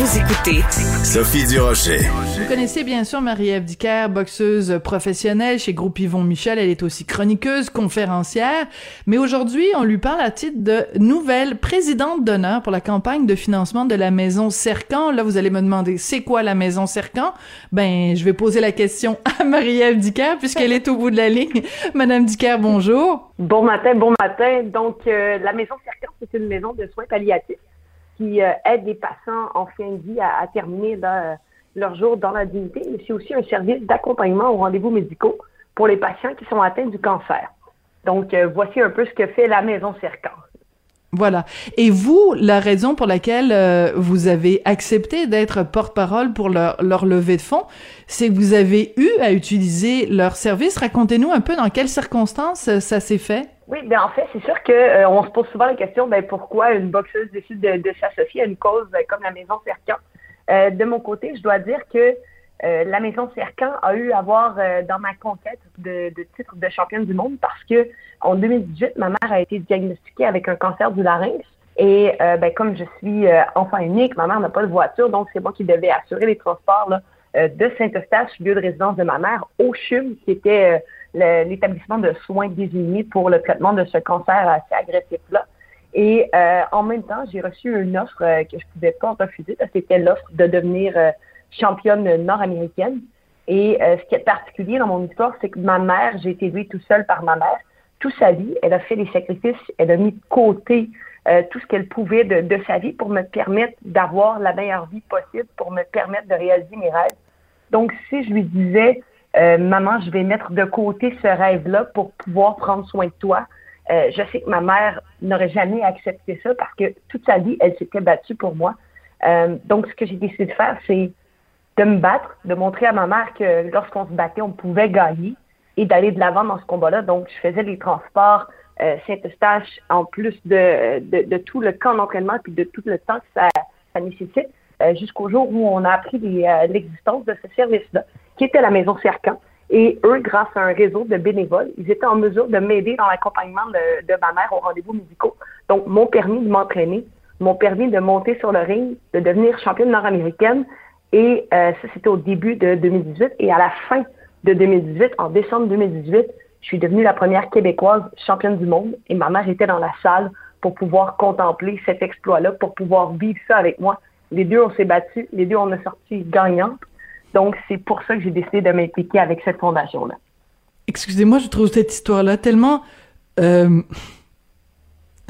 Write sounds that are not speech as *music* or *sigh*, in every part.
Vous écoutez Sophie Durocher. Vous connaissez bien sûr Marie-Ève Dicker, boxeuse professionnelle chez Groupe Yvon Michel. Elle est aussi chroniqueuse, conférencière. Mais aujourd'hui, on lui parle à titre de nouvelle présidente d'honneur pour la campagne de financement de la Maison Cercan. Là, vous allez me demander, c'est quoi la Maison Cercan? Ben, je vais poser la question à Marie-Ève Dicker puisqu'elle est au bout de la ligne. *laughs* Madame Dicker, bonjour. Bon matin, bon matin. Donc, euh, la Maison Cercan, c'est une maison de soins palliatifs qui euh, aide les patients en fin de vie à, terminer leur jour dans la dignité, mais c'est aussi un service d'accompagnement aux rendez-vous médicaux pour les patients qui sont atteints du cancer. Donc, euh, voici un peu ce que fait la Maison Cercan. Voilà. Et vous, la raison pour laquelle euh, vous avez accepté d'être porte-parole pour leur, leur levée de fonds, c'est que vous avez eu à utiliser leur service. Racontez-nous un peu dans quelles circonstances ça s'est fait. Oui, bien en fait, c'est sûr que euh, on se pose souvent la question, ben pourquoi une boxeuse décide de, s'associer à une cause ben, comme la Maison Cercan. Euh, de mon côté, je dois dire que euh, la Maison Cercan a eu à voir dans ma conquête de, de titre de championne du monde parce que en 2018, ma mère a été diagnostiquée avec un cancer du larynx. Et ben, comme je suis enfant unique, ma mère n'a pas de voiture, donc c'est moi qui devais assurer les transports de Saint-Eustache, lieu de résidence de ma mère, au CHUM, qui était l'établissement de soins désigné pour le traitement de ce cancer assez agressif-là. Et euh, en même temps, j'ai reçu une offre euh, que je ne pouvais pas refuser. C'était l'offre de devenir euh, championne nord-américaine. Et ce qui est particulier dans mon histoire, c'est que ma mère, j'ai été élevée tout seule par ma mère. Toute sa vie, elle a fait des sacrifices, elle a mis de côté tout ce qu'elle pouvait de, de, sa vie pour me permettre d'avoir la meilleure vie possible, pour me permettre de réaliser mes rêves. Donc, si je lui disais, euh, maman, je vais mettre de côté ce rêve-là pour pouvoir prendre soin de toi. Euh, je sais que ma mère n'aurait jamais accepté ça parce que toute sa vie, elle s'était battue pour moi. Euh, donc, ce que j'ai décidé de faire, c'est de me battre, de montrer à ma mère que lorsqu'on se battait, on pouvait gagner et d'aller de l'avant dans ce combat-là. Donc, je faisais les transports Saint-Eustache en plus de, de, de, tout le camp d'entraînement puis de tout le temps que ça, ça nécessite jusqu'au jour où on a appris l'existence de ce service-là qui était la Maison Cercan. Et eux, grâce à un réseau de bénévoles, ils étaient en mesure de m'aider dans l'accompagnement de, ma mère aux rendez-vous médicaux. Donc, m'ont permis de m'entraîner, m'ont permis de monter sur le ring, de devenir championne nord-américaine. Et euh, ça, c'était au début de 2018. Et à la fin de 2018, en décembre 2018, je suis devenue la première québécoise championne du monde. Et ma mère était dans la salle pour pouvoir contempler cet exploit-là, pour pouvoir vivre ça avec moi. Les deux, on s'est battus. Les deux, on a sorti gagnantes. Donc, c'est pour ça que j'ai décidé de m'impliquer avec cette fondation-là. Excusez-moi, je trouve cette histoire-là tellement... Euh,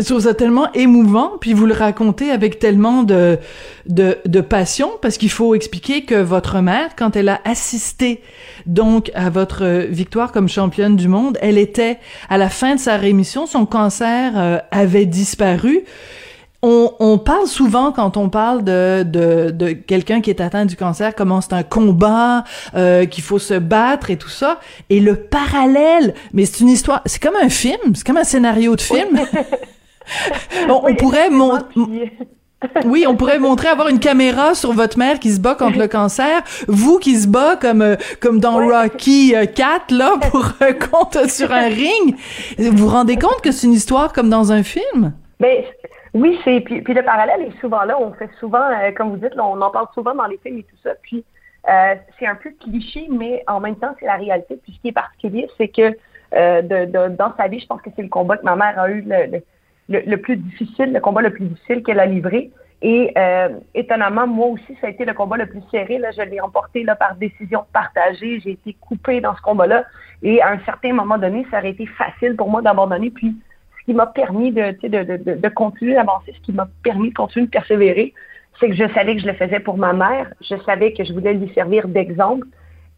je trouve ça tellement émouvant, puis vous le racontez avec tellement de, de, de passion, parce qu'il faut expliquer que votre mère, quand elle a assisté donc à votre victoire comme championne du monde, elle était à la fin de sa rémission, son cancer euh, avait disparu, on, on, parle souvent quand on parle de, de, de quelqu'un qui est atteint du cancer, comment c'est un combat, euh, qu'il faut se battre et tout ça. Et le parallèle, mais c'est une histoire, c'est comme un film, c'est comme un scénario de film. *laughs* on pourrait oui, on pourrait montrer avoir une caméra sur votre mère qui se bat contre le cancer, vous qui se bat comme euh, comme dans Rocky 4 euh, là *laughs* pour contre sur un ring. Vous vous rendez compte que c'est une histoire comme dans un film? Ben oui, c'est puis, puis, le parallèle est souvent là. On fait souvent, euh, comme vous dites, on en parle souvent dans les films et tout ça. Puis euh, c'est un peu cliché, mais en même temps, c'est la réalité. Puis ce qui est particulier, c'est que euh, de, de, dans sa vie, je pense que c'est le combat que ma mère a eu le, le, le, plus difficile, le combat le plus difficile qu'elle a livré. Et étonnamment, moi aussi, ça a été le combat le plus serré. Là, je l'ai emporté là, par décision partagée. J'ai été coupée dans ce combat-là. Et à un certain moment donné, ça aurait été facile pour moi d'abandonner. Puis qui m'a permis de, de, de, de continuer d'avancer, ce qui m'a permis de continuer de persévérer, c'est que je savais que je le faisais pour ma mère, je savais que je voulais lui servir d'exemple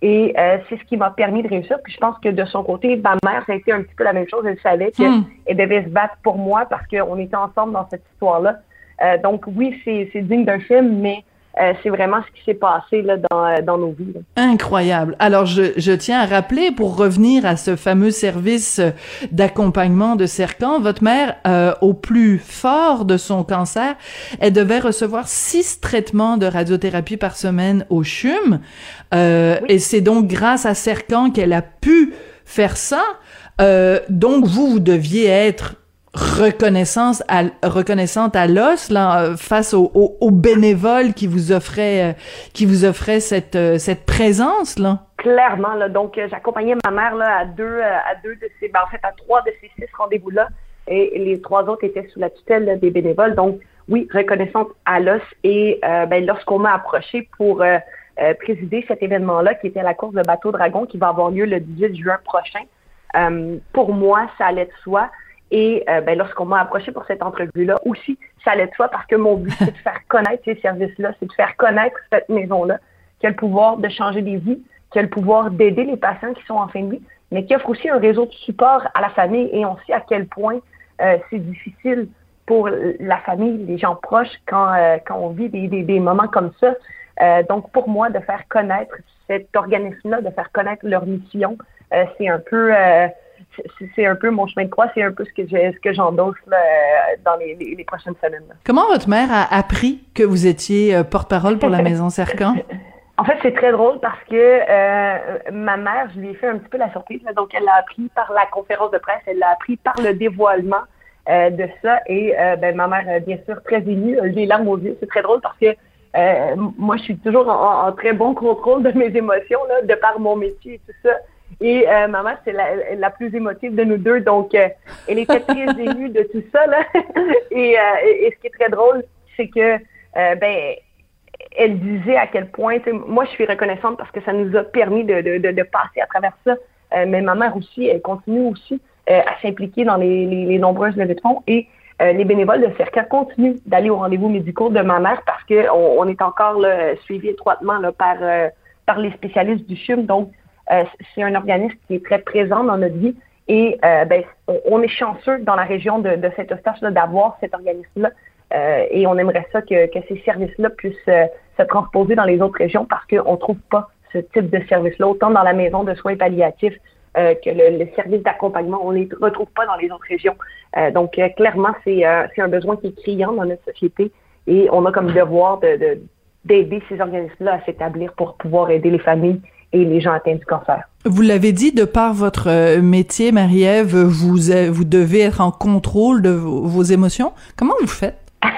Et euh, c'est ce qui m'a permis de réussir. Puis je pense que de son côté, ma mère, ça a été un petit peu la même chose. Elle savait qu'elle hmm. devait se battre pour moi parce qu'on était ensemble dans cette histoire-là. Euh, donc oui, c'est digne d'un film, mais euh, c'est vraiment ce qui s'est passé là, dans, euh, dans, nos vies. Incroyable. Alors, je, je, tiens à rappeler, pour revenir à ce fameux service d'accompagnement de Cercan, votre mère, euh, au plus fort de son cancer, elle devait recevoir six traitements de radiothérapie par semaine au CHUM. Euh, Et c'est donc grâce à Cercan qu'elle a pu faire ça. Euh, donc, vous, vous deviez être reconnaissance à, reconnaissante à l'os là euh, face aux au, bénévoles qui vous offraient euh, qui vous offraient cette euh, cette présence là? Clairement là. Donc j'accompagnais ma mère là à deux à deux de ces ben, en fait à trois de ces six rendez-vous là et les trois autres étaient sous la tutelle des bénévoles. Donc oui reconnaissante à l'os. Et ben lorsqu'on m'a approché pour présider cet événement là qui était la course de bateau dragon qui va avoir lieu le 18 juin prochain pour moi ça allait de soi et euh, ben, lorsqu'on m'a approché pour cette entrevue-là, aussi, ça allait de soi parce que mon but, *laughs* c'est de faire connaître ces services-là, c'est de faire connaître cette maison-là, qui a le pouvoir de changer des vies, qui a le pouvoir d'aider les patients qui sont en fin de vie, mais qui offre aussi un réseau de support à la famille. Et on sait à quel point euh, c'est difficile pour la famille, les gens proches, quand, euh, quand on vit des, des, des moments comme ça. donc, pour moi, de faire connaître cet organisme-là, de faire connaître leur mission, c'est un peu c'est un peu mon chemin de croix, c'est un peu ce que ce que j'endosse dans les, les, prochaines semaines. Comment votre mère a appris que vous étiez euh, porte-parole pour la *laughs* Maison Sercan? En fait, c'est très drôle parce que euh, ma mère, je lui ai fait un petit peu la surprise. donc, elle l'a appris par la conférence de presse, elle l'a appris par le dévoilement euh, de ça. Et ben, ma mère, bien sûr, très émue, les larmes aux yeux. C'est très drôle parce que moi, je suis toujours en, en, très bon contrôle de mes émotions, là, de par mon métier et tout ça. Et euh, ma mère, c'est la, la, plus émotive de nous deux, donc euh, elle était très *laughs* émue de tout ça. Là. *laughs* et, euh, et, ce qui est très drôle, c'est que euh, ben elle disait à quel point, moi je suis reconnaissante parce que ça nous a permis de, de, de, passer à travers ça. mais ma mère aussi, elle continue aussi à s'impliquer dans les, les, les, nombreuses levées de fonds et les bénévoles de CERCA continuent d'aller aux rendez-vous médicaux de ma mère parce qu'on on est encore là, suivi étroitement là, par, par les spécialistes du CHUM. Donc, euh, c'est un organisme qui est très présent dans notre vie et euh, ben, on, est chanceux dans la région de, de Saint-Eustache d'avoir cet organisme-là euh, et on aimerait ça que, ces services-là puissent se transposer dans les autres régions parce qu'on ne trouve pas ce type de service-là, autant dans la maison de soins palliatifs euh, que le, service d'accompagnement, on ne les retrouve pas dans les autres régions. Euh, donc, clairement, c'est un besoin qui est criant dans notre société et on a comme devoir de, d'aider ces organismes-là à s'établir pour pouvoir aider les familles et les gens atteints du cancer. Vous l'avez dit, de par votre euh, métier, Marie-Ève, vous, vous devez être en contrôle de vos, émotions. Comment vous faites? *laughs*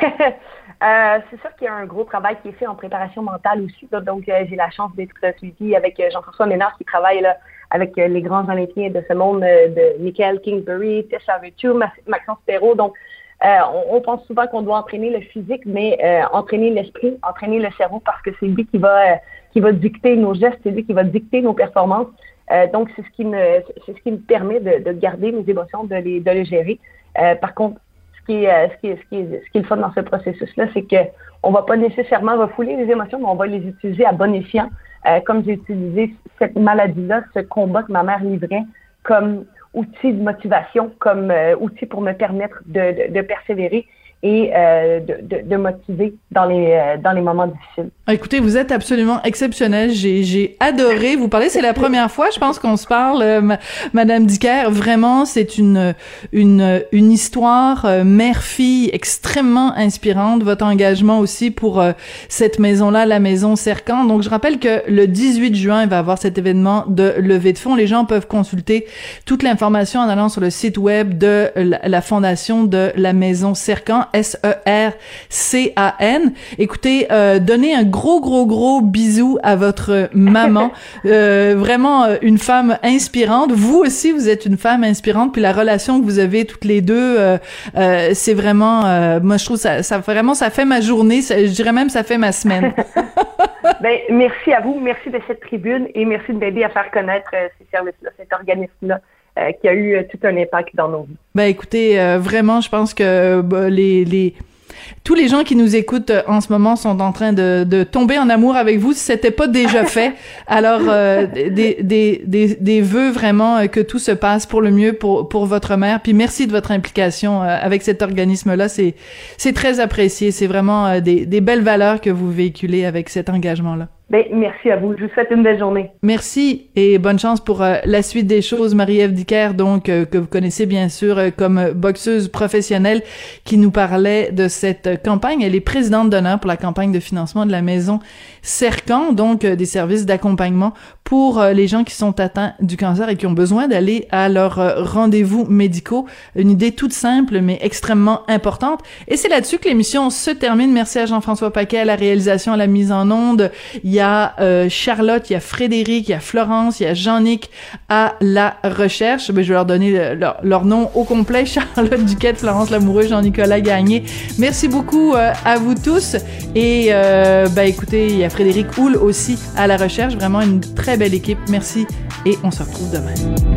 Euh, c'est sûr qu'il y a un gros travail qui est fait en préparation mentale aussi. Donc, euh, j'ai la chance d'être suivie avec Jean-François Ménard qui travaille là, avec les grands olympiens de ce monde, de Michael Kingsbury, Tessa Virtue, Maxence Perrault. Donc, on, on, pense souvent qu'on doit entraîner le physique, mais entraîner l'esprit, entraîner le cerveau parce que c'est lui qui va qui va dicter nos gestes, c'est lui qui va dicter nos performances. Euh, donc, c'est ce qui me c'est ce qui me permet de, de, garder mes émotions, de les, de les gérer. Euh, par contre, ce qui, est, euh, ce, qui est, ce, qui ce qui est le fun dans ce processus-là, c'est que on va pas nécessairement refouler les émotions, mais on va les utiliser à bon escient. Euh, comme j'ai utilisé cette maladie-là, ce combat que ma mère livrait comme outil de motivation, comme euh, outil pour me permettre de, persévérer et euh, de, de, de, motiver dans les euh, dans les moments difficiles. Ah, écoutez, vous êtes absolument exceptionnel. J'ai j'ai adoré vous parler. C'est la première fois, je pense qu'on se parle, euh, Madame Dicker. Vraiment, c'est une une une histoire euh, mère-fille extrêmement inspirante. Votre engagement aussi pour cette maison-là, la maison Cercan. Donc, je rappelle que le 18 juin, il va y avoir cet événement de levée de fonds. Les gens peuvent consulter toute l'information en allant sur le site web de la, la fondation de la maison Cercan S-E-R-C-A-N. Écoutez, euh, donnez un gros, gros, gros bisou à votre maman. *laughs* euh, vraiment euh, une femme inspirante. Vous aussi, vous êtes une femme inspirante. Puis la relation que vous avez toutes les deux, euh, euh c'est vraiment, moi je trouve ça, ça vraiment, ça fait ma journée. je dirais même, ça fait ma semaine. *laughs* *laughs* ben, merci à vous, merci de cette tribune et merci de m'aider à faire connaître ces services-là, cet organisme-là. Euh, qui a eu euh, tout un impact dans nos vies. Ben écoutez, euh, vraiment, je pense que bah, les, les tous les gens qui nous écoutent en ce moment sont en train de, de tomber en amour avec vous si c'était pas déjà *laughs* fait. Alors, euh, des, des, des, des vœux vraiment que tout se passe pour le mieux pour, pour votre mère. Puis merci de votre implication avec cet organisme-là. C'est, c'est très apprécié. C'est vraiment des, des belles valeurs que vous véhiculez avec cet engagement-là. Ben, merci à vous. Je vous souhaite une belle journée. Merci et bonne chance pour euh, la suite des choses. Marie-Ève Dicker, donc, euh, que vous connaissez bien sûr euh, comme boxeuse professionnelle, qui nous parlait de cette campagne. Elle est présidente d'honneur pour la campagne de financement de la maison Cercan, donc des services d'accompagnement pour les gens qui sont atteints du cancer et qui ont besoin d'aller à leur rendez-vous médicaux. Une idée toute simple, mais extrêmement importante. Et c'est là-dessus que l'émission se termine. Merci à Jean-François Paquet à la réalisation, à la mise en onde. Y a euh, Charlotte, il y a Frédéric, il y a Florence, il y a Jean-Nic à la recherche. Ben, je vais leur donner leur, nom au complet. *laughs* Charlotte Duquette, Florence Lamoureux, Jean-Nicolas Gagné. Merci beaucoup euh, à vous tous. Et euh, ben, écoutez, il y a Frédéric Houle aussi à la recherche. Vraiment une très belle équipe. Merci et on se retrouve demain.